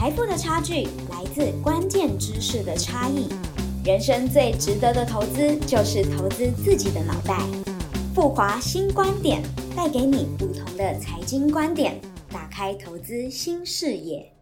财富的差距来自关键知识的差异。人生最值得的投资就是投资自己的脑袋。富华新观点带给你不同的财经观点，打开投资新视野。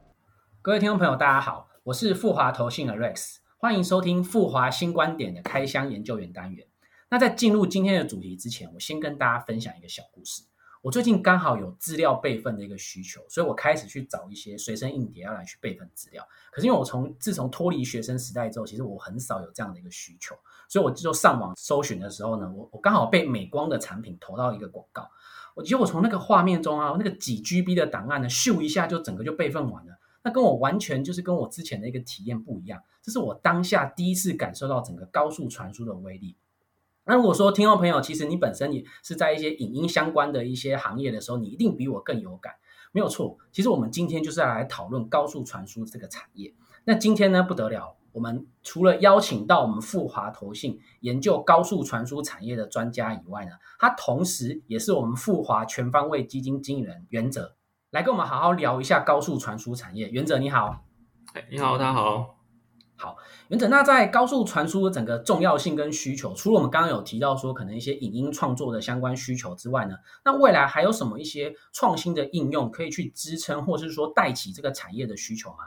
各位听众朋友，大家好，我是富华投信的 Rex，欢迎收听富华新观点的开箱研究员单元。那在进入今天的主题之前，我先跟大家分享一个小故事。我最近刚好有资料备份的一个需求，所以我开始去找一些随身硬碟要来去备份资料。可是因为我从自从脱离学生时代之后，其实我很少有这样的一个需求，所以我就上网搜寻的时候呢，我我刚好被美光的产品投到一个广告。我结果从那个画面中啊，那个几 GB 的档案呢，咻一下就整个就备份完了。那跟我完全就是跟我之前的一个体验不一样，这是我当下第一次感受到整个高速传输的威力。那如果说听众朋友，其实你本身也是在一些影音相关的一些行业的时候，你一定比我更有感，没有错。其实我们今天就是要来讨论高速传输这个产业。那今天呢不得了，我们除了邀请到我们富华投信研究高速传输产业的专家以外呢，他同时也是我们富华全方位基金经理人袁哲，来跟我们好好聊一下高速传输产业。袁哲你好，哎，你好，大家好。好，原则那在高速传输的整个重要性跟需求，除了我们刚刚有提到说可能一些影音创作的相关需求之外呢，那未来还有什么一些创新的应用可以去支撑或是说带起这个产业的需求吗？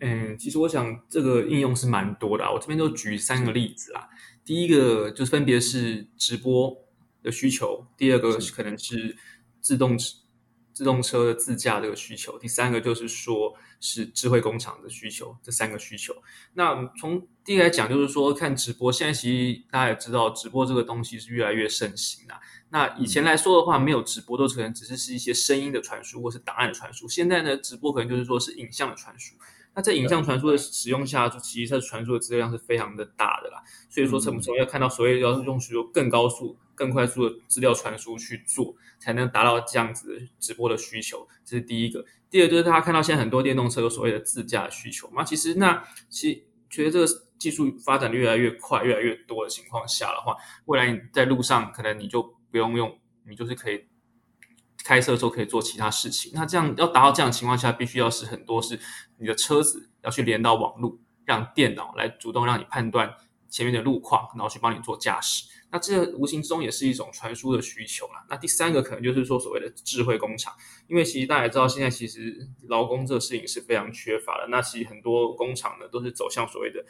嗯，其实我想这个应用是蛮多的啊，我这边就举三个例子啊。第一个就是分别是直播的需求，第二个可能是自动自动车的自驾这个需求，第三个就是说是智慧工厂的需求，这三个需求。那从第一来讲，就是说看直播，现在其实大家也知道，直播这个东西是越来越盛行了。那以前来说的话，没有直播都可能只是是一些声音的传输或是档案的传输，现在呢，直播可能就是说是影像的传输。那在影像传输的使用下，就其实它传输的资料量是非常的大的啦。所以说，什么时候要看到所谓要用需求更高速。更快速的资料传输去做，才能达到这样子直播的需求，这是第一个。第二就是大家看到现在很多电动车有所谓的自驾需求嘛，其实那其实觉得这个技术发展越来越快、越来越多的情况下的话，未来你在路上可能你就不用用，你就是可以开车的时候可以做其他事情。那这样要达到这样的情况下，必须要是很多是你的车子要去连到网络，让电脑来主动让你判断前面的路况，然后去帮你做驾驶。那这无形之中也是一种传输的需求啦。那第三个可能就是说所谓的智慧工厂，因为其实大家知道，现在其实劳工这个事情是非常缺乏的。那其实很多工厂呢都是走向所谓的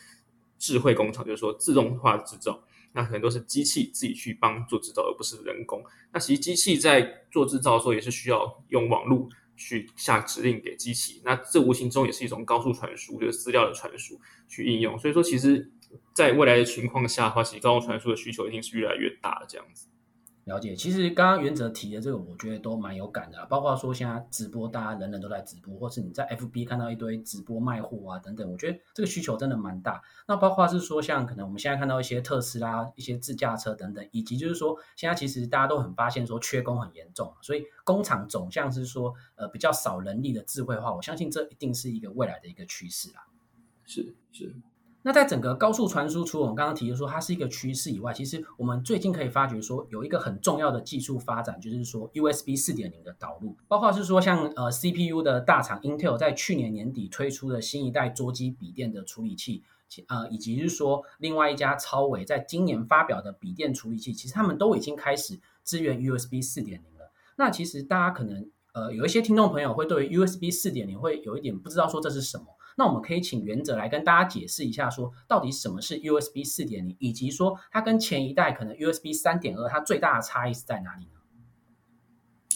智慧工厂，就是说自动化制造。那很多是机器自己去帮做制造，而不是人工。那其实机器在做制造的时候也是需要用网络去下指令给机器。那这无形中也是一种高速传输，就是资料的传输去应用。所以说其实。在未来的情况下的话，其实高速传输的需求一定是越来越大的。这样子，了解。其实刚刚原则提的这个，我觉得都蛮有感的。包括说现在直播，大家人人都在直播，或是你在 FB 看到一堆直播卖货啊等等，我觉得这个需求真的蛮大。那包括是说，像可能我们现在看到一些特斯拉、一些自驾车等等，以及就是说，现在其实大家都很发现说缺工很严重，所以工厂总像是说呃比较少人力的智慧化。我相信这一定是一个未来的一个趋势啊。是是。那在整个高速传输，除了我们刚刚提的说它是一个趋势以外，其实我们最近可以发觉说有一个很重要的技术发展，就是说 USB 四点零的导入，包括是说像呃 CPU 的大厂 Intel 在去年年底推出的新一代桌机笔电的处理器，呃，以及是说另外一家超微在今年发表的笔电处理器，其实他们都已经开始支援 USB 四点零了。那其实大家可能呃有一些听众朋友会对 USB 四点零会有一点不知道说这是什么。那我们可以请原则来跟大家解释一下，说到底什么是 USB 四点零，以及说它跟前一代可能 USB 三点二它最大的差异是在哪里呢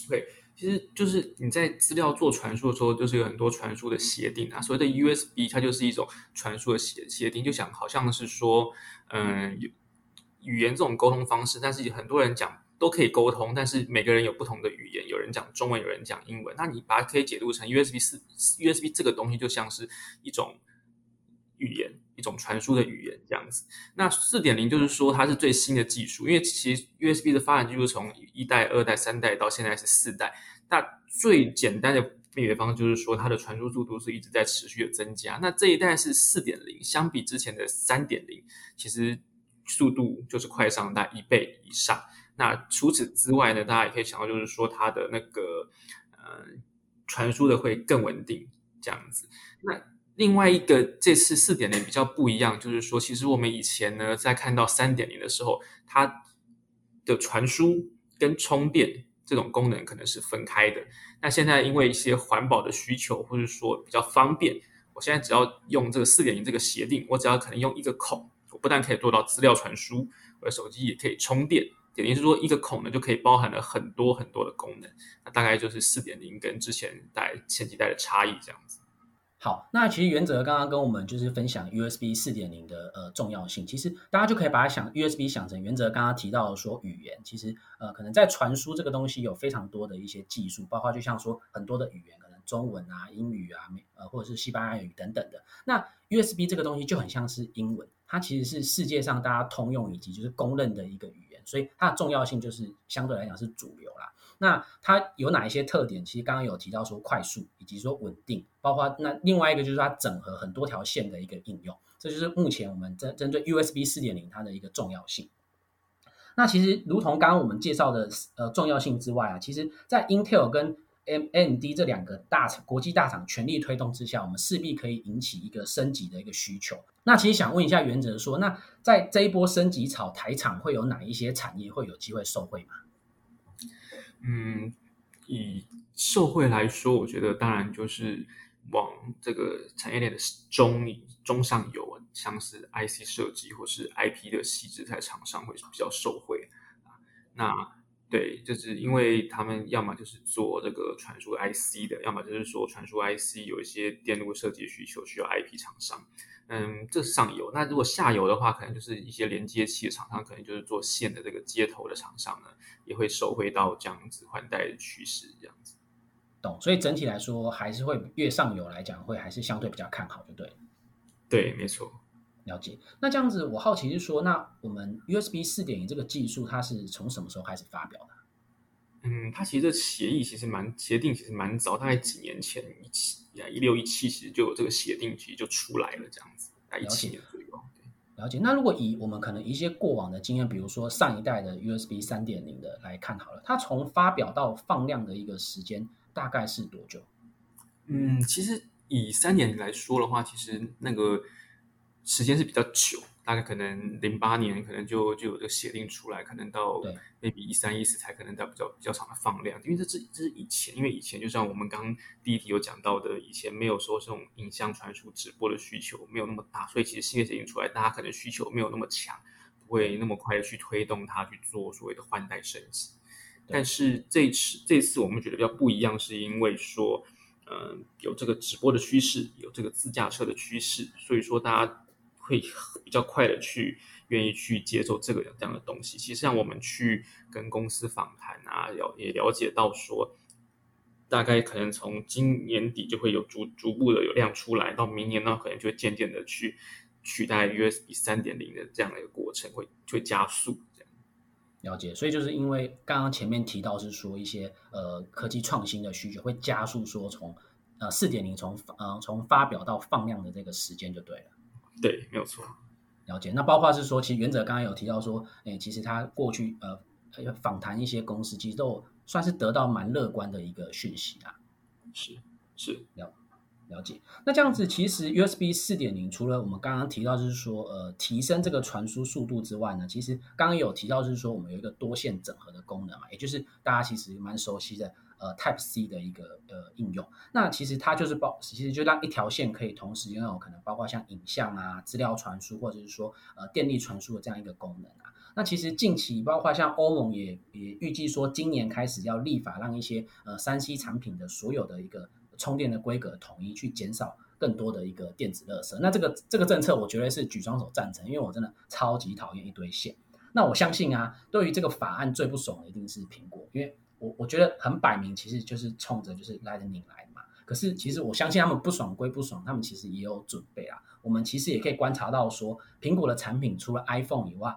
对其实就是你在资料做传输的时候，就是有很多传输的协定啊。所谓的 USB，它就是一种传输的协协定，就想好像是说，嗯，语言这种沟通方式，但是很多人讲。都可以沟通，但是每个人有不同的语言，有人讲中文，有人讲英文。那你把它可以解读成 USB 四 USB 这个东西，就像是一种语言，一种传输的语言这样子。那四点零就是说它是最新的技术，因为其实 USB 的发展技术从一代、二代、三代到现在是四代。那最简单的辨别方式就是说它的传输速度是一直在持续的增加。那这一代是四点零，相比之前的三点零，其实速度就是快上大一倍以上。那除此之外呢，大家也可以想到，就是说它的那个呃传输的会更稳定，这样子。那另外一个这次四点零比较不一样，就是说，其实我们以前呢在看到三点零的时候，它的传输跟充电这种功能可能是分开的。那现在因为一些环保的需求，或者说比较方便，我现在只要用这个四点零这个协定，我只要可能用一个孔，我不但可以做到资料传输，我的手机也可以充电。等于是说，一个孔呢就可以包含了很多很多的功能，那大概就是四点零跟之前代前几代的差异这样子。好，那其实原则刚刚跟我们就是分享 USB 四点零的呃重要性，其实大家就可以把它想 USB 想成原则刚刚提到的说语言，其实呃可能在传输这个东西有非常多的一些技术，包括就像说很多的语言，可能中文啊、英语啊、呃或者是西班牙语等等的。那 USB 这个东西就很像是英文，它其实是世界上大家通用以及就是公认的一个语。所以它的重要性就是相对来讲是主流啦。那它有哪一些特点？其实刚刚有提到说快速以及说稳定，包括那另外一个就是它整合很多条线的一个应用。这就是目前我们针针对 USB 四点零它的一个重要性。那其实如同刚刚我们介绍的呃重要性之外啊，其实在 Intel 跟 M N D 这两个大国际大厂全力推动之下，我们势必可以引起一个升级的一个需求。那其实想问一下原则说，那在这一波升级潮，台厂会有哪一些产业会有机会受惠吗？嗯，以受惠来说，我觉得当然就是往这个产业链的中中上游，像是 IC 设计或是 IP 的细制材厂商会比较受惠啊。那对，就是因为他们要么就是做这个传输 IC 的，要么就是说传输 IC 有一些电路设计需求需要 IP 厂商，嗯，这是上游。那如果下游的话，可能就是一些连接器的厂商，可能就是做线的这个接头的厂商呢，也会受惠到这样子换代的趋势，这样子。懂，所以整体来说还是会越上游来讲，会还是相对比较看好，就对。对，没错。了解，那这样子，我好奇是说，那我们 USB 四点零这个技术，它是从什么时候开始发表的？嗯，它其实这协议其实蛮协定，其实蛮早，大概几年前一七呀一六一七，其实就有这个协定，其实就出来了这样子，在一七年左右。了解。那如果以我们可能一些过往的经验，比如说上一代的 USB 三点零的来看好了，它从发表到放量的一个时间大概是多久？嗯，其实以三点零来说的话，其实那个。时间是比较久，大概可能零八年可能就就有这个协定出来，可能到 maybe 一三一四才可能到比较比较长的放量，因为这是这是以前，因为以前就像我们刚第一题有讲到的，以前没有说这种影像传输直播的需求没有那么大，所以其实新的协定出来，大家可能需求没有那么强，不会那么快的去推动它去做所谓的换代升级。但是这次这次我们觉得比较不一样，是因为说，嗯，有这个直播的趋势，有这个自驾车的趋势，所以说大家。会比较快的去愿意去接受这个这样的东西。其实像我们去跟公司访谈啊，了也了解到说，大概可能从今年底就会有逐逐步的有量出来，到明年呢可能就会渐渐的去取代 USB 三点零的这样的一个过程，会会加速。了解，所以就是因为刚刚前面提到是说一些呃科技创新的需求会加速说从呃四点零从呃从发表到放量的这个时间就对了。对，没有错。了解。那包括是说，其实原则刚刚有提到说，哎，其实他过去呃访谈一些公司，其实都算是得到蛮乐观的一个讯息啊。是是了了解。那这样子，其实 USB 四点零除了我们刚刚提到就是说，呃，提升这个传输速度之外呢，其实刚刚有提到就是说，我们有一个多线整合的功能嘛，也就是大家其实蛮熟悉的。呃，Type C 的一个呃应用，那其实它就是包，其实就让一条线可以同时拥有可能包括像影像啊、资料传输或者是说呃电力传输的这样一个功能啊。那其实近期包括像欧盟也也预计说，今年开始要立法让一些呃三 C 产品的所有的一个充电的规格统一，去减少更多的一个电子垃圾。那这个这个政策，我觉得是举双手赞成，因为我真的超级讨厌一堆线。那我相信啊，对于这个法案最不爽的一定是苹果，因为。我我觉得很摆明，其实就是冲着就是来着你来的嘛。可是其实我相信他们不爽归不爽，他们其实也有准备啊。我们其实也可以观察到说，苹果的产品除了 iPhone 以外，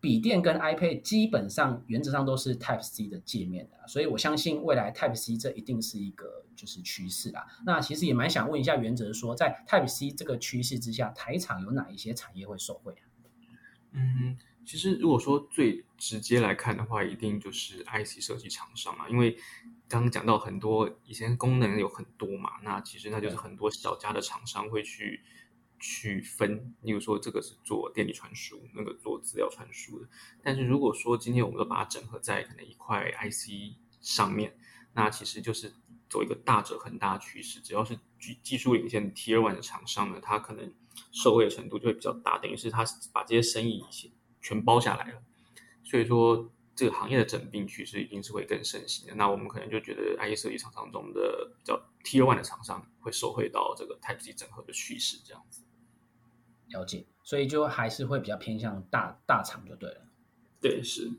笔电跟 iPad 基本上原则上都是 Type C 的界面的。所以我相信未来 Type C 这一定是一个就是趋势啦。那其实也蛮想问一下原则说，在 Type C 这个趋势之下，台厂有哪一些产业会受惠啊？嗯。其实如果说最直接来看的话，一定就是 IC 设计厂商啊，因为刚刚讲到很多以前功能有很多嘛，那其实那就是很多小家的厂商会去去分，例如说这个是做电力传输，那个做资料传输的。但是如果说今天我们都把它整合在可能一块 IC 上面，那其实就是走一个大者很大的趋势，只要是技技术领先 Tier One 的厂商呢，它可能受惠的程度就会比较大，等于是它把这些生意全包下来了。所以说，这个行业的整并趋势一定是会更盛行的。那我们可能就觉得 IC 设计厂商中的比较 Tier One 的厂商会受惠到这个 Type C 整合的趋势，这样子。了解，所以就还是会比较偏向大大厂就对了。对，是。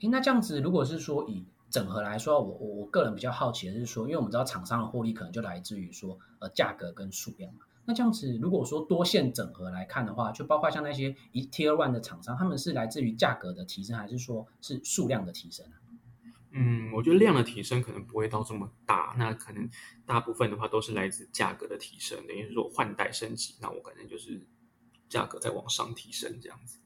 诶，那这样子，如果是说以整合来说，我我我个人比较好奇的是说，因为我们知道厂商的获利可能就来自于说呃价格跟数量嘛。那这样子，如果说多线整合来看的话，就包括像那些一 Tier One 的厂商，他们是来自于价格的提升，还是说是数量的提升啊？嗯，我觉得量的提升可能不会到这么大，那可能大部分的话都是来自价格的提升，等于说换代升级，那我可能就是价格在往上提升这样子。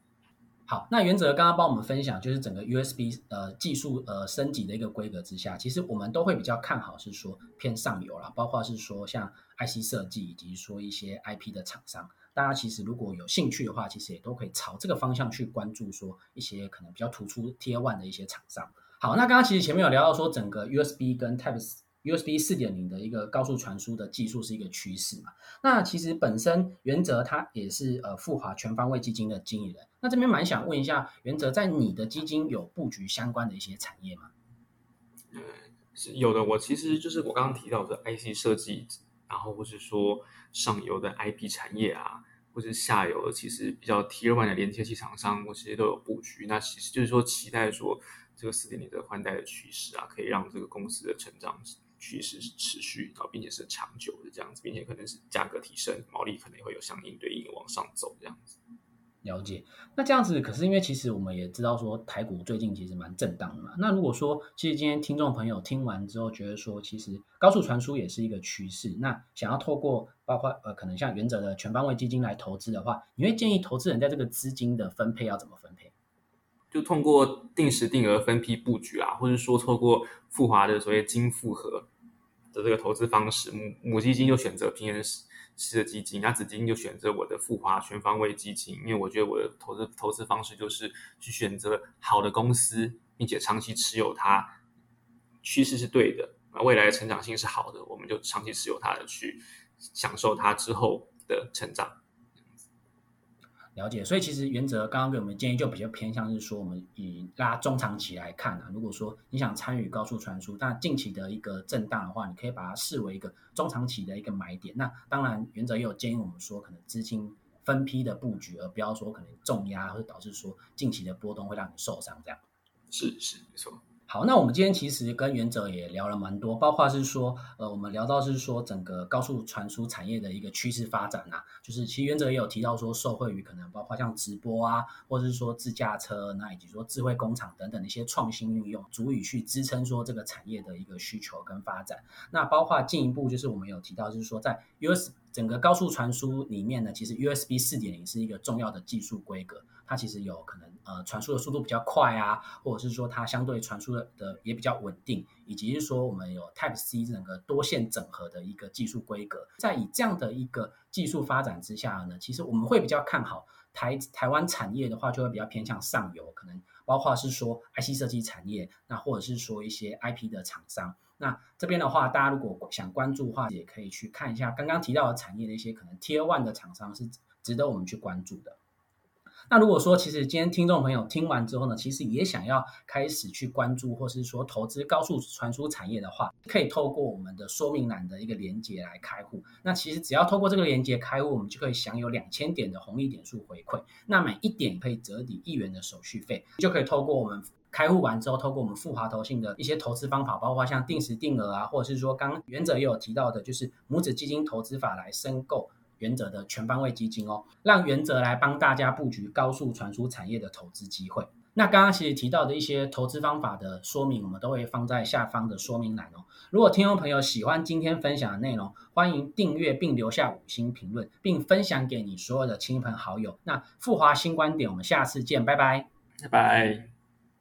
好，那原则刚刚帮我们分享，就是整个 USB 呃技术呃升级的一个规格之下，其实我们都会比较看好是说偏上游啦，包括是说像 IC 设计以及说一些 IP 的厂商，大家其实如果有兴趣的话，其实也都可以朝这个方向去关注，说一些可能比较突出 Tier One 的一些厂商。好，那刚刚其实前面有聊到说整个 USB 跟 Type USB 四点零的一个高速传输的技术是一个趋势嘛？那其实本身原则它也是呃富华全方位基金的经理人。那这边蛮想问一下，原则在你的基金有布局相关的一些产业吗？嗯，是有的。我其实就是我刚刚提到的 IC 设计，然后或是说上游的 IP 产业啊，或是下游的其实比较 Tier One 的连接器厂商，我其实都有布局。那其实就是说期待说这个四点零的换代的趋势啊，可以让这个公司的成长。趋势是持续，然后并且是长久的这样子，并且可能是价格提升，毛利可能也会有相应对应往上走这样子。了解，那这样子，可是因为其实我们也知道说台股最近其实蛮震荡的嘛。那如果说其实今天听众朋友听完之后觉得说，其实高速传输也是一个趋势，那想要透过包括呃可能像原则的全方位基金来投资的话，你会建议投资人在这个资金的分配要怎么分配？就通过定时定额分批布局啊，或者说透过富华的所谓金复合。的这个投资方式，母母基金就选择平衡式的基金，那子金就选择我的富华全方位基金，因为我觉得我的投资投资方式就是去选择好的公司，并且长期持有它，趋势是对的，啊，未来的成长性是好的，我们就长期持有它的去享受它之后的成长。了解，所以其实原则刚刚给我们建议就比较偏向是说，我们以拉中长期来看啊，如果说你想参与高速传输，但近期的一个震荡的话，你可以把它视为一个中长期的一个买点。那当然，原则也有建议我们说，可能资金分批的布局，而不要说可能重压会导致说近期的波动会让你受伤这样。是是没错。好，那我们今天其实跟原则也聊了蛮多，包括是说，呃，我们聊到是说整个高速传输产业的一个趋势发展呐，就是其实原则也有提到说，受惠于可能包括像直播啊，或者是说自驾车，那以及说智慧工厂等等的一些创新运用，足以去支撑说这个产业的一个需求跟发展。那包括进一步就是我们有提到，就是说在 US 整个高速传输里面呢，其实 USB 四点零是一个重要的技术规格。它其实有可能呃传输的速度比较快啊，或者是说它相对传输的的也比较稳定，以及是说我们有 Type C 整个多线整合的一个技术规格，在以这样的一个技术发展之下呢，其实我们会比较看好台台湾产业的话，就会比较偏向上游，可能包括是说 IC 设计产业，那或者是说一些 IP 的厂商，那这边的话，大家如果想关注的话，也可以去看一下刚刚提到的产业的一些可能 to One 的厂商是值得我们去关注的。那如果说，其实今天听众朋友听完之后呢，其实也想要开始去关注，或是说投资高速传输产业的话，可以透过我们的说明栏的一个连接来开户。那其实只要透过这个连接开户，我们就可以享有两千点的红利点数回馈。那每一点可以折抵一元的手续费，就可以透过我们开户完之后，透过我们富华投信的一些投资方法，包括像定时定额啊，或者是说刚原则也有提到的，就是母子基金投资法来申购。原则的全方位基金哦，让原则来帮大家布局高速传输产业的投资机会。那刚刚其实提到的一些投资方法的说明，我们都会放在下方的说明栏哦。如果听众朋友喜欢今天分享的内容，欢迎订阅并留下五星评论，并分享给你所有的亲朋好友。那富华新观点，我们下次见，拜拜，拜拜。